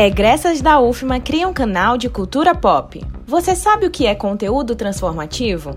Egressas da UFMA criam um canal de cultura pop. Você sabe o que é conteúdo transformativo?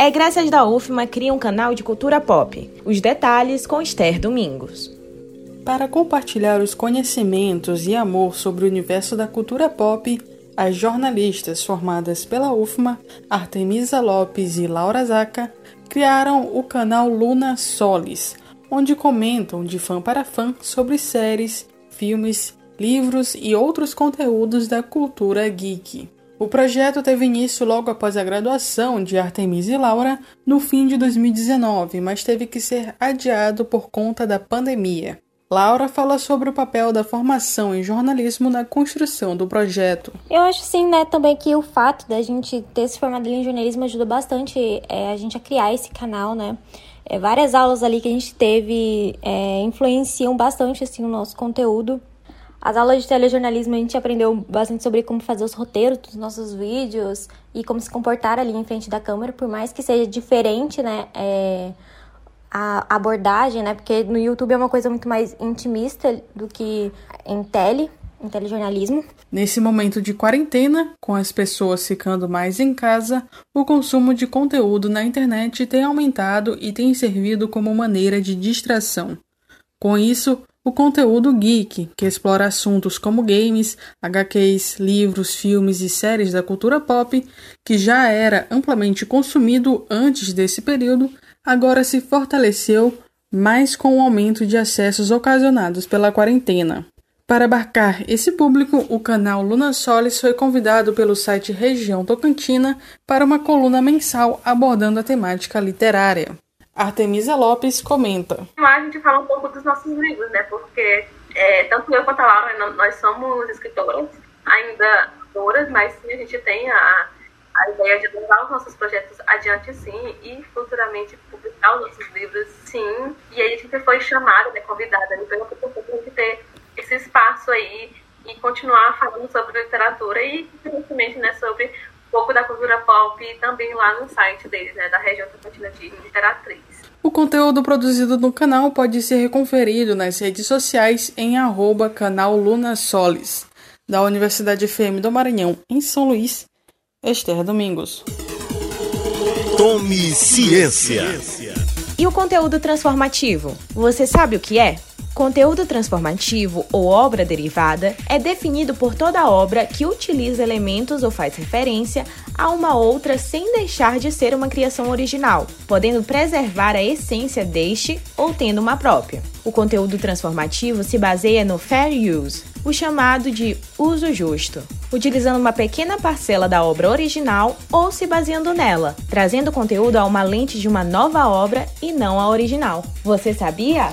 Egressas da UFMA criam um canal de cultura pop. Os detalhes com Esther Domingos. Para compartilhar os conhecimentos e amor sobre o universo da cultura pop, as jornalistas formadas pela UFMA, Artemisa Lopes e Laura Zaca, criaram o canal Luna Solis, onde comentam de fã para fã sobre séries, filmes, livros e outros conteúdos da cultura geek. O projeto teve início logo após a graduação de Artemis e Laura no fim de 2019, mas teve que ser adiado por conta da pandemia. Laura fala sobre o papel da formação em jornalismo na construção do projeto. Eu acho sim, né, também que o fato da gente ter se formado em jornalismo ajuda bastante é, a gente a criar esse canal, né? É, várias aulas ali que a gente teve é, influenciam bastante assim o nosso conteúdo. As aulas de telejornalismo a gente aprendeu bastante sobre como fazer os roteiros dos nossos vídeos e como se comportar ali em frente da câmera, por mais que seja diferente, né? É, a abordagem, né? Porque no YouTube é uma coisa muito mais intimista do que em tele, em telejornalismo. Nesse momento de quarentena, com as pessoas ficando mais em casa, o consumo de conteúdo na internet tem aumentado e tem servido como maneira de distração. Com isso, o conteúdo geek, que explora assuntos como games, HQs, livros, filmes e séries da cultura pop, que já era amplamente consumido antes desse período, agora se fortaleceu mais com o aumento de acessos ocasionados pela quarentena. Para abarcar esse público, o canal Luna Solis foi convidado pelo site Região Tocantina para uma coluna mensal abordando a temática literária. Artemisa Lopes comenta. Lá a gente fala um pouco dos nossos livros, né? Porque é, tanto eu quanto a Laura, nós somos escritoras, ainda autoras, mas sim, a gente tem a, a ideia de levar os nossos projetos adiante, sim, e futuramente publicar os nossos livros, sim. E aí a gente foi chamada, né, convidada né, pela professora gente ter esse espaço aí e continuar falando sobre literatura e, principalmente, né, sobre pouco da cultura pop também lá no site deles, né, da região Tocantina de Literatriz. O conteúdo produzido no canal pode ser conferido nas redes sociais em arroba canal Luna Solis, da Universidade FM do Maranhão, em São Luís, Esther Domingos. Tome ciência. E o conteúdo transformativo? Você sabe o que é? Conteúdo transformativo ou obra derivada é definido por toda obra que utiliza elementos ou faz referência a uma outra sem deixar de ser uma criação original, podendo preservar a essência deste ou tendo uma própria. O conteúdo transformativo se baseia no fair use, o chamado de uso justo, utilizando uma pequena parcela da obra original ou se baseando nela, trazendo conteúdo a uma lente de uma nova obra e não a original. Você sabia?